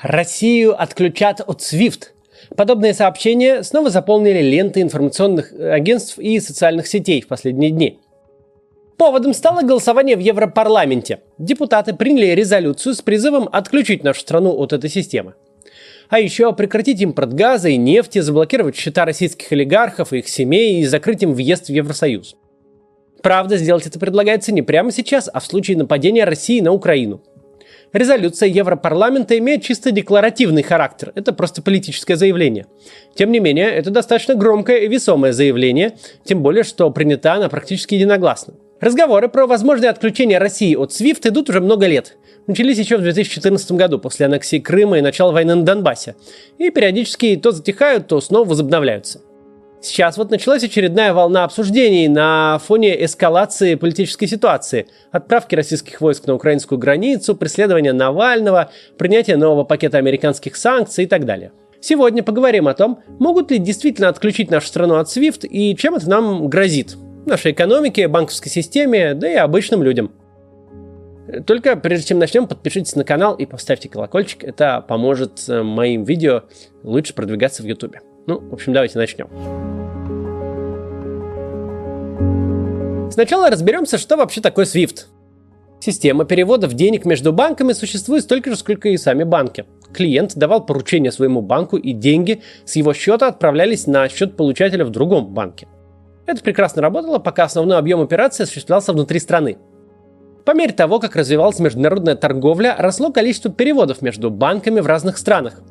Россию отключат от SWIFT. Подобные сообщения снова заполнили ленты информационных агентств и социальных сетей в последние дни. Поводом стало голосование в Европарламенте. Депутаты приняли резолюцию с призывом отключить нашу страну от этой системы. А еще прекратить импорт газа и нефти, заблокировать счета российских олигархов и их семей и закрыть им въезд в Евросоюз. Правда, сделать это предлагается не прямо сейчас, а в случае нападения России на Украину – Резолюция Европарламента имеет чисто декларативный характер, это просто политическое заявление. Тем не менее, это достаточно громкое и весомое заявление, тем более, что принята она практически единогласно. Разговоры про возможное отключение России от SWIFT идут уже много лет. Начались еще в 2014 году, после аннексии Крыма и начала войны на Донбассе. И периодически то затихают, то снова возобновляются. Сейчас вот началась очередная волна обсуждений на фоне эскалации политической ситуации. Отправки российских войск на украинскую границу, преследования Навального, принятие нового пакета американских санкций и так далее. Сегодня поговорим о том, могут ли действительно отключить нашу страну от SWIFT и чем это нам грозит. Нашей экономике, банковской системе, да и обычным людям. Только прежде чем начнем, подпишитесь на канал и поставьте колокольчик. Это поможет э, моим видео лучше продвигаться в YouTube. Ну, в общем, давайте начнем. Сначала разберемся, что вообще такое SWIFT. Система переводов денег между банками существует столько же, сколько и сами банки. Клиент давал поручение своему банку, и деньги с его счета отправлялись на счет получателя в другом банке. Это прекрасно работало, пока основной объем операции осуществлялся внутри страны. По мере того, как развивалась международная торговля, росло количество переводов между банками в разных странах –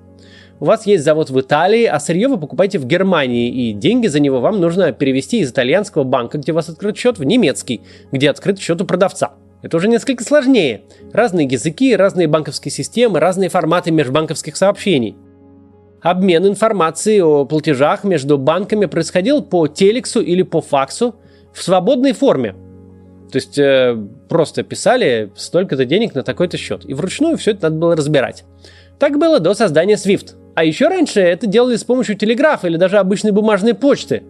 у вас есть завод в Италии, а сырье вы покупаете в Германии, и деньги за него вам нужно перевести из итальянского банка, где у вас открыт счет, в немецкий, где открыт счет у продавца. Это уже несколько сложнее. Разные языки, разные банковские системы, разные форматы межбанковских сообщений. Обмен информацией о платежах между банками происходил по телексу или по факсу в свободной форме. То есть э, просто писали столько-то денег на такой-то счет. И вручную все это надо было разбирать. Так было до создания SWIFT. А еще раньше это делали с помощью телеграфа или даже обычной бумажной почты.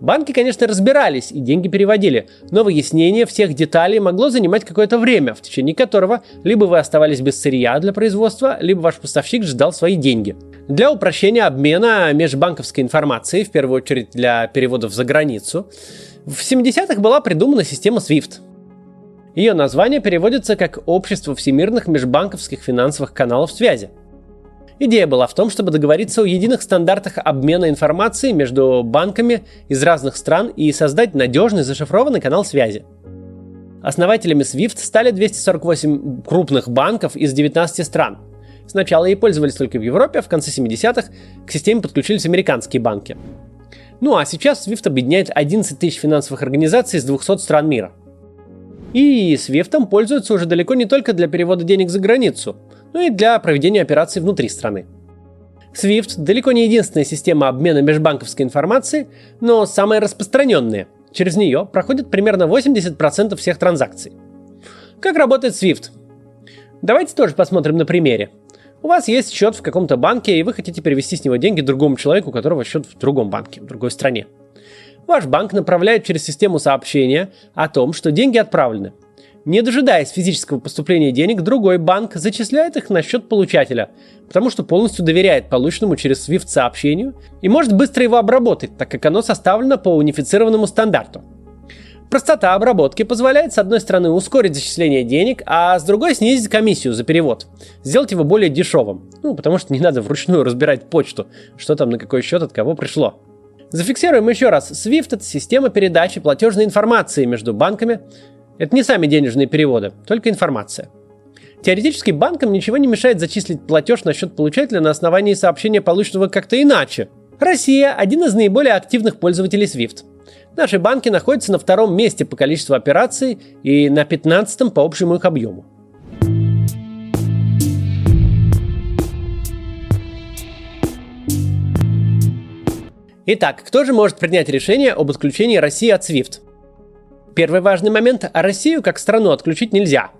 Банки, конечно, разбирались и деньги переводили, но выяснение всех деталей могло занимать какое-то время, в течение которого либо вы оставались без сырья для производства, либо ваш поставщик ждал свои деньги. Для упрощения обмена межбанковской информацией, в первую очередь для переводов за границу, в 70-х была придумана система SWIFT. Ее название переводится как «Общество всемирных межбанковских финансовых каналов связи». Идея была в том, чтобы договориться о единых стандартах обмена информацией между банками из разных стран и создать надежный зашифрованный канал связи. Основателями SWIFT стали 248 крупных банков из 19 стран. Сначала ей пользовались только в Европе, а в конце 70-х к системе подключились американские банки. Ну а сейчас SWIFT объединяет 11 тысяч финансовых организаций из 200 стран мира. И SWIFT пользуются уже далеко не только для перевода денег за границу – ну и для проведения операций внутри страны. SWIFT далеко не единственная система обмена межбанковской информацией, но самая распространенная. Через нее проходит примерно 80% всех транзакций. Как работает SWIFT? Давайте тоже посмотрим на примере. У вас есть счет в каком-то банке, и вы хотите перевести с него деньги другому человеку, у которого счет в другом банке, в другой стране. Ваш банк направляет через систему сообщения о том, что деньги отправлены, не дожидаясь физического поступления денег, другой банк зачисляет их на счет получателя, потому что полностью доверяет полученному через SWIFT сообщению и может быстро его обработать, так как оно составлено по унифицированному стандарту. Простота обработки позволяет, с одной стороны, ускорить зачисление денег, а с другой снизить комиссию за перевод, сделать его более дешевым, ну, потому что не надо вручную разбирать почту, что там на какой счет от кого пришло. Зафиксируем еще раз. SWIFT – это система передачи платежной информации между банками, это не сами денежные переводы, только информация. Теоретически банкам ничего не мешает зачислить платеж на счет получателя на основании сообщения, полученного как-то иначе. Россия – один из наиболее активных пользователей SWIFT. Наши банки находятся на втором месте по количеству операций и на пятнадцатом по общему их объему. Итак, кто же может принять решение об отключении России от SWIFT? Первый важный момент – а Россию как страну отключить нельзя.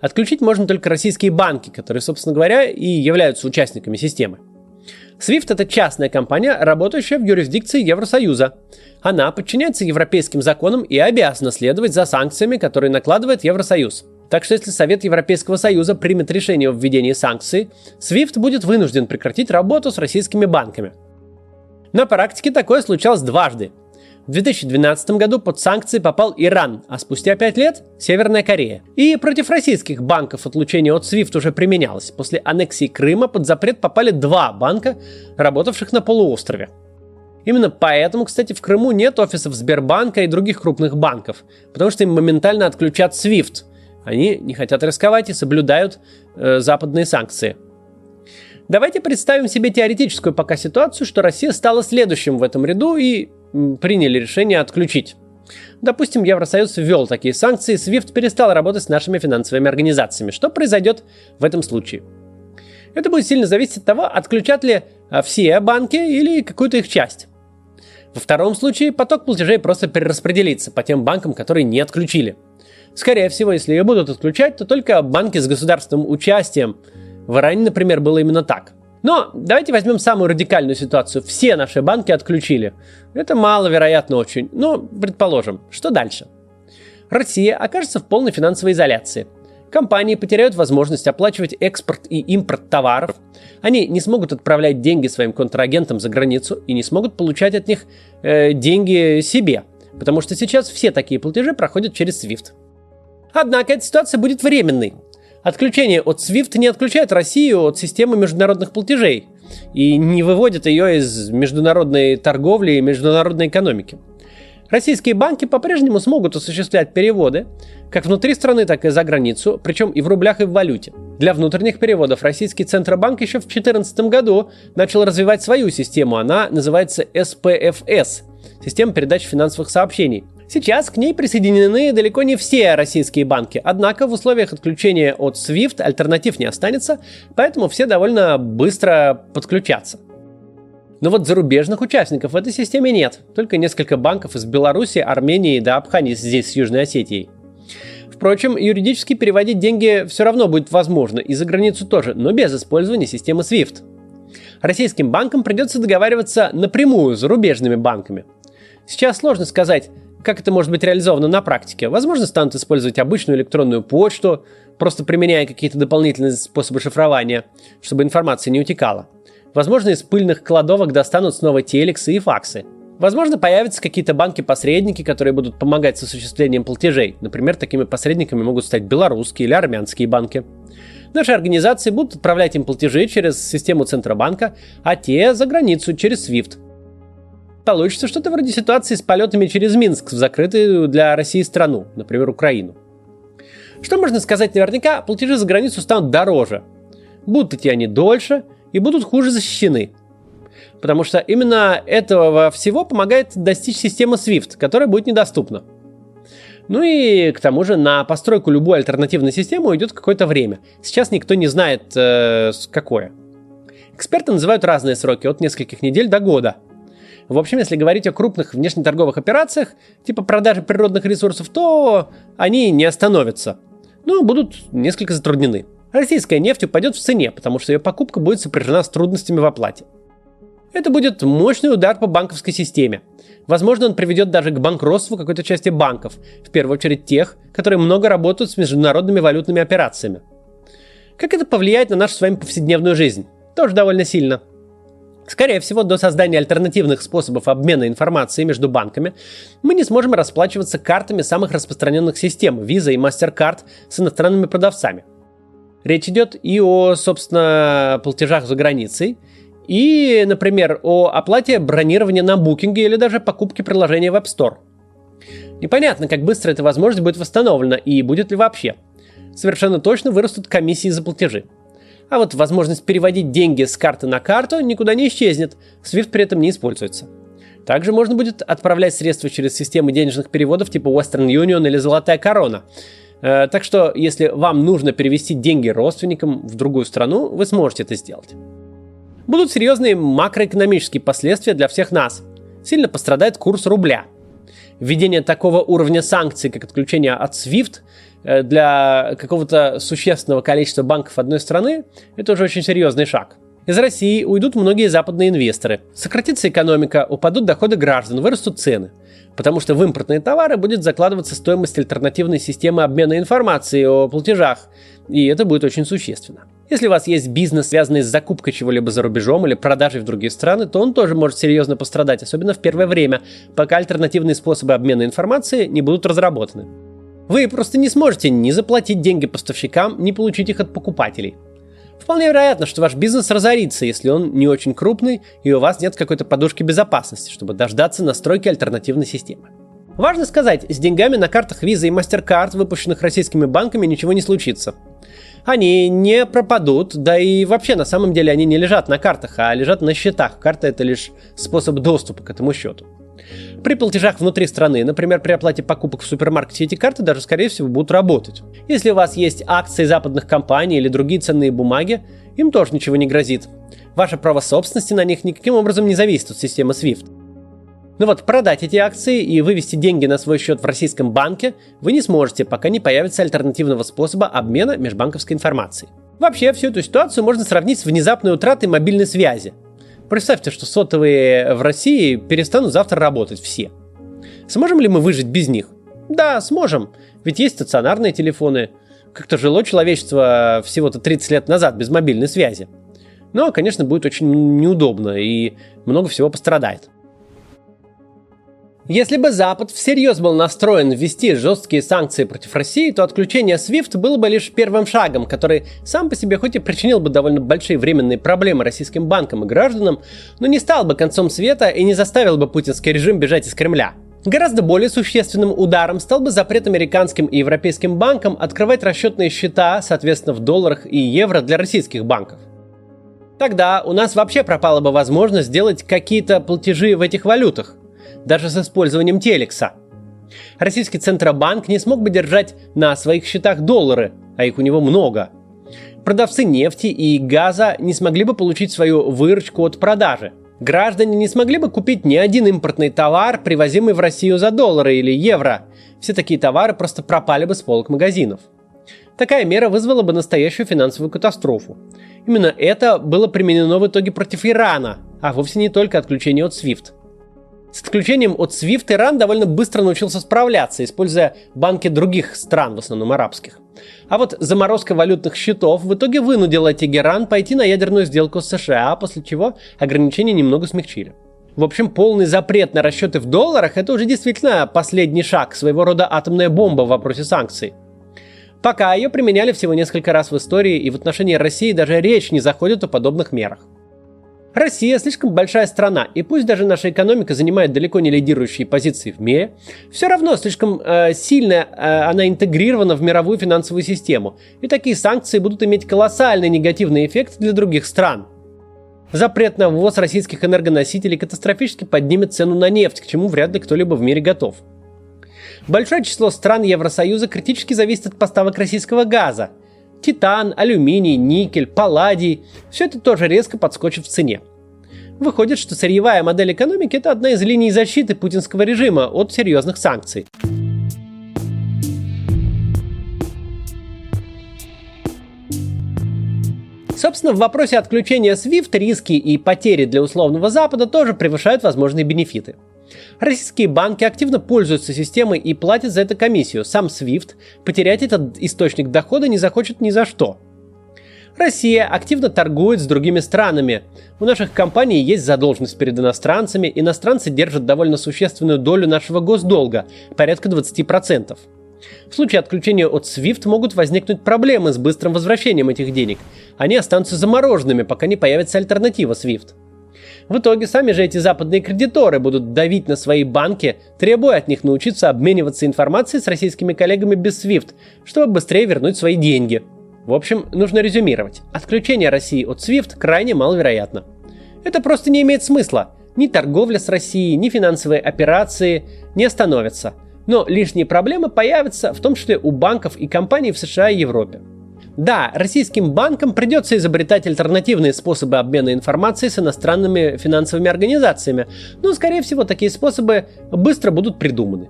Отключить можно только российские банки, которые, собственно говоря, и являются участниками системы. SWIFT – это частная компания, работающая в юрисдикции Евросоюза. Она подчиняется европейским законам и обязана следовать за санкциями, которые накладывает Евросоюз. Так что если Совет Европейского Союза примет решение о введении санкций, SWIFT будет вынужден прекратить работу с российскими банками. На практике такое случалось дважды. В 2012 году под санкции попал Иран, а спустя пять лет – Северная Корея. И против российских банков отлучение от SWIFT уже применялось. После аннексии Крыма под запрет попали два банка, работавших на полуострове. Именно поэтому, кстати, в Крыму нет офисов Сбербанка и других крупных банков, потому что им моментально отключат SWIFT. Они не хотят рисковать и соблюдают э, западные санкции. Давайте представим себе теоретическую пока ситуацию, что Россия стала следующим в этом ряду и приняли решение отключить. Допустим, Евросоюз ввел такие санкции, SWIFT перестал работать с нашими финансовыми организациями. Что произойдет в этом случае? Это будет сильно зависеть от того, отключат ли а, все банки или какую-то их часть. Во втором случае поток платежей просто перераспределится по тем банкам, которые не отключили. Скорее всего, если ее будут отключать, то только банки с государственным участием. В Иране, например, было именно так – но давайте возьмем самую радикальную ситуацию. Все наши банки отключили. Это маловероятно очень. Но предположим, что дальше? Россия окажется в полной финансовой изоляции. Компании потеряют возможность оплачивать экспорт и импорт товаров. Они не смогут отправлять деньги своим контрагентам за границу и не смогут получать от них э, деньги себе. Потому что сейчас все такие платежи проходят через SWIFT. Однако эта ситуация будет временной. Отключение от SWIFT не отключает Россию от системы международных платежей и не выводит ее из международной торговли и международной экономики. Российские банки по-прежнему смогут осуществлять переводы как внутри страны, так и за границу, причем и в рублях, и в валюте. Для внутренних переводов российский Центробанк еще в 2014 году начал развивать свою систему. Она называется SPFS – система передачи финансовых сообщений. Сейчас к ней присоединены далеко не все российские банки, однако в условиях отключения от SWIFT альтернатив не останется, поэтому все довольно быстро подключатся. Но вот зарубежных участников в этой системе нет, только несколько банков из Беларуси, Армении да Абхании здесь с Южной Осетией. Впрочем, юридически переводить деньги все равно будет возможно, и за границу тоже, но без использования системы SWIFT. Российским банкам придется договариваться напрямую с зарубежными банками. Сейчас сложно сказать, как это может быть реализовано на практике? Возможно, станут использовать обычную электронную почту, просто применяя какие-то дополнительные способы шифрования, чтобы информация не утекала. Возможно, из пыльных кладовок достанут снова телексы и факсы. Возможно, появятся какие-то банки-посредники, которые будут помогать с осуществлением платежей. Например, такими посредниками могут стать белорусские или армянские банки. Наши организации будут отправлять им платежи через систему Центробанка, а те за границу через SWIFT. Получится что-то вроде ситуации с полетами через Минск в закрытую для России страну, например, Украину. Что можно сказать наверняка, платежи за границу станут дороже. Будут идти они дольше и будут хуже защищены. Потому что именно этого всего помогает достичь система SWIFT, которая будет недоступна. Ну и к тому же на постройку любой альтернативной системы уйдет какое-то время. Сейчас никто не знает, э, какое. Эксперты называют разные сроки, от нескольких недель до года – в общем, если говорить о крупных внешнеторговых операциях, типа продажи природных ресурсов, то они не остановятся. Но будут несколько затруднены. Российская нефть упадет в цене, потому что ее покупка будет сопряжена с трудностями в оплате. Это будет мощный удар по банковской системе. Возможно, он приведет даже к банкротству какой-то части банков, в первую очередь тех, которые много работают с международными валютными операциями. Как это повлияет на нашу с вами повседневную жизнь? Тоже довольно сильно – Скорее всего, до создания альтернативных способов обмена информацией между банками мы не сможем расплачиваться картами самых распространенных систем Visa и MasterCard с иностранными продавцами. Речь идет и о, собственно, платежах за границей, и, например, о оплате бронирования на букинге или даже покупке приложения в App Store. Непонятно, как быстро эта возможность будет восстановлена и будет ли вообще. Совершенно точно вырастут комиссии за платежи. А вот возможность переводить деньги с карты на карту никуда не исчезнет, SWIFT при этом не используется. Также можно будет отправлять средства через системы денежных переводов типа Western Union или Золотая Корона. Э, так что, если вам нужно перевести деньги родственникам в другую страну, вы сможете это сделать. Будут серьезные макроэкономические последствия для всех нас. Сильно пострадает курс рубля. Введение такого уровня санкций, как отключение от SWIFT, Э, для какого-то существенного количества банков одной страны, это уже очень серьезный шаг. Из России уйдут многие западные инвесторы. Сократится экономика, упадут доходы граждан, вырастут цены. потому что в импортные товары будет закладываться стоимость альтернативной системы обмена информацией о платежах, и это будет очень существенно. Если у вас есть бизнес, связанный с закупкой чего-либо за рубежом или продажей в другие страны, то он тоже может серьезно пострадать, особенно в первое время, пока альтернативные способы обмена информацией не будут разработаны. Вы просто не сможете ни заплатить деньги поставщикам, ни получить их от покупателей. Вполне вероятно, что ваш бизнес разорится, если он не очень крупный и у вас нет какой-то подушки безопасности, чтобы дождаться настройки альтернативной системы. Важно сказать, с деньгами на картах Visa и MasterCard, выпущенных российскими банками, ничего не случится. Они не пропадут, да и вообще на самом деле они не лежат на картах, а лежат на счетах. Карта это лишь способ доступа к этому счету. При платежах внутри страны, например, при оплате покупок в супермаркете, эти карты даже, скорее всего, будут работать. Если у вас есть акции западных компаний или другие ценные бумаги, им тоже ничего не грозит. Ваше право собственности на них никаким образом не зависит от системы SWIFT. Ну вот, продать эти акции и вывести деньги на свой счет в российском банке вы не сможете, пока не появится альтернативного способа обмена межбанковской информацией. Вообще, всю эту ситуацию можно сравнить с внезапной утратой мобильной связи – Представьте, что сотовые в России перестанут завтра работать все. Сможем ли мы выжить без них? Да, сможем. Ведь есть стационарные телефоны. Как-то жило человечество всего-то 30 лет назад без мобильной связи. Но, конечно, будет очень неудобно и много всего пострадает. Если бы Запад всерьез был настроен ввести жесткие санкции против России, то отключение SWIFT было бы лишь первым шагом, который сам по себе хоть и причинил бы довольно большие временные проблемы российским банкам и гражданам, но не стал бы концом света и не заставил бы путинский режим бежать из Кремля. Гораздо более существенным ударом стал бы запрет американским и европейским банкам открывать расчетные счета, соответственно, в долларах и евро для российских банков. Тогда у нас вообще пропала бы возможность сделать какие-то платежи в этих валютах, даже с использованием телекса. Российский Центробанк не смог бы держать на своих счетах доллары, а их у него много. Продавцы нефти и газа не смогли бы получить свою выручку от продажи. Граждане не смогли бы купить ни один импортный товар, привозимый в Россию за доллары или евро. Все такие товары просто пропали бы с полок магазинов. Такая мера вызвала бы настоящую финансовую катастрофу. Именно это было применено в итоге против Ирана, а вовсе не только отключение от SWIFT. С отключением от SWIFT Иран довольно быстро научился справляться, используя банки других стран, в основном арабских. А вот заморозка валютных счетов в итоге вынудила Тегеран пойти на ядерную сделку с США, после чего ограничения немного смягчили. В общем, полный запрет на расчеты в долларах – это уже действительно последний шаг, своего рода атомная бомба в вопросе санкций. Пока ее применяли всего несколько раз в истории, и в отношении России даже речь не заходит о подобных мерах. Россия слишком большая страна, и пусть даже наша экономика занимает далеко не лидирующие позиции в мире, все равно слишком э, сильно э, она интегрирована в мировую финансовую систему, и такие санкции будут иметь колоссальный негативный эффект для других стран. Запрет на ввоз российских энергоносителей катастрофически поднимет цену на нефть, к чему вряд ли кто-либо в мире готов. Большое число стран Евросоюза критически зависит от поставок российского газа – Титан, алюминий, никель, палладий – все это тоже резко подскочит в цене. Выходит, что сырьевая модель экономики – это одна из линий защиты путинского режима от серьезных санкций. Собственно, в вопросе отключения SWIFT риски и потери для условного Запада тоже превышают возможные бенефиты – Российские банки активно пользуются системой и платят за это комиссию. Сам SWIFT потерять этот источник дохода не захочет ни за что. Россия активно торгует с другими странами. У наших компаний есть задолженность перед иностранцами, иностранцы держат довольно существенную долю нашего госдолга, порядка 20%. В случае отключения от SWIFT могут возникнуть проблемы с быстрым возвращением этих денег. Они останутся замороженными, пока не появится альтернатива SWIFT. В итоге сами же эти западные кредиторы будут давить на свои банки, требуя от них научиться обмениваться информацией с российскими коллегами без SWIFT, чтобы быстрее вернуть свои деньги. В общем, нужно резюмировать. Отключение России от SWIFT крайне маловероятно. Это просто не имеет смысла. Ни торговля с Россией, ни финансовые операции не остановятся. Но лишние проблемы появятся в том числе у банков и компаний в США и Европе. Да, российским банкам придется изобретать альтернативные способы обмена информацией с иностранными финансовыми организациями, но, скорее всего, такие способы быстро будут придуманы.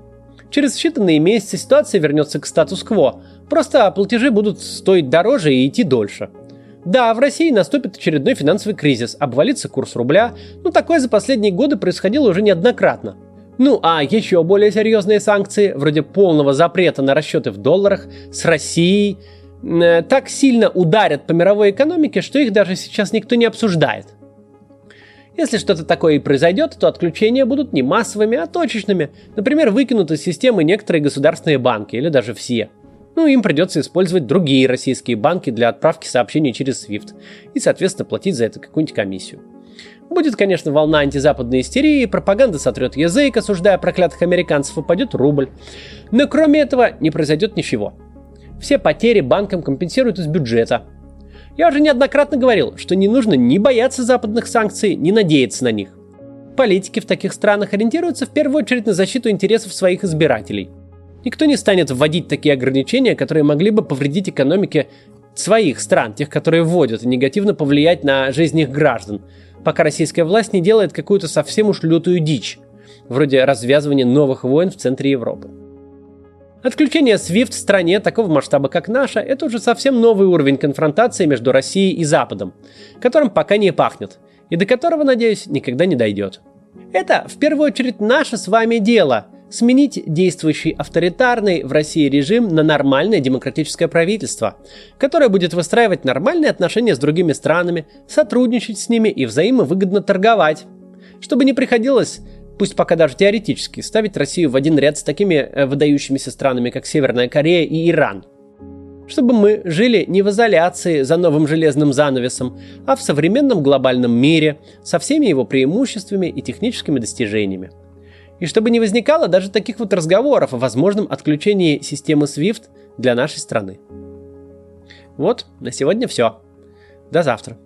Через считанные месяцы ситуация вернется к статус-кво, просто платежи будут стоить дороже и идти дольше. Да, в России наступит очередной финансовый кризис, обвалится курс рубля, но такое за последние годы происходило уже неоднократно. Ну а еще более серьезные санкции, вроде полного запрета на расчеты в долларах с Россией, э, так сильно ударят по мировой экономике, что их даже сейчас никто не обсуждает. Если что-то такое и произойдет, то отключения будут не массовыми, а точечными. Например, выкинут из системы некоторые государственные банки, или даже все. Ну, им придется использовать другие российские банки для отправки сообщений через SWIFT и, соответственно, платить за это какую-нибудь комиссию. Будет, конечно, волна антизападной истерии, пропаганда сотрет язык, осуждая проклятых американцев, упадет рубль. Но кроме этого не произойдет ничего. Все потери банкам компенсируют из бюджета. Я уже неоднократно говорил, что не нужно ни бояться западных санкций, ни надеяться на них. Политики в таких странах ориентируются в первую очередь на защиту интересов своих избирателей. Никто не станет вводить такие ограничения, которые могли бы повредить экономике своих стран, тех, которые вводят, и негативно повлиять на жизнь их граждан – пока российская власть не делает какую-то совсем уж лютую дичь, вроде развязывания новых войн в центре Европы. Отключение SWIFT в стране такого масштаба, как наша, это уже совсем новый уровень конфронтации между Россией и Западом, которым пока не пахнет, и до которого, надеюсь, никогда не дойдет. Это, в первую очередь, наше с вами дело сменить действующий авторитарный в России режим на нормальное демократическое правительство, которое будет выстраивать нормальные отношения с другими странами, сотрудничать с ними и взаимовыгодно торговать, чтобы не приходилось пусть пока даже теоретически, ставить Россию в один ряд с такими э, выдающимися странами, как Северная Корея и Иран. Чтобы мы жили не в изоляции за новым железным занавесом, а в современном глобальном мире со всеми его преимуществами и техническими достижениями. И чтобы не возникало даже таких вот разговоров о возможном отключении системы SWIFT для нашей страны. Вот, на сегодня все. До завтра.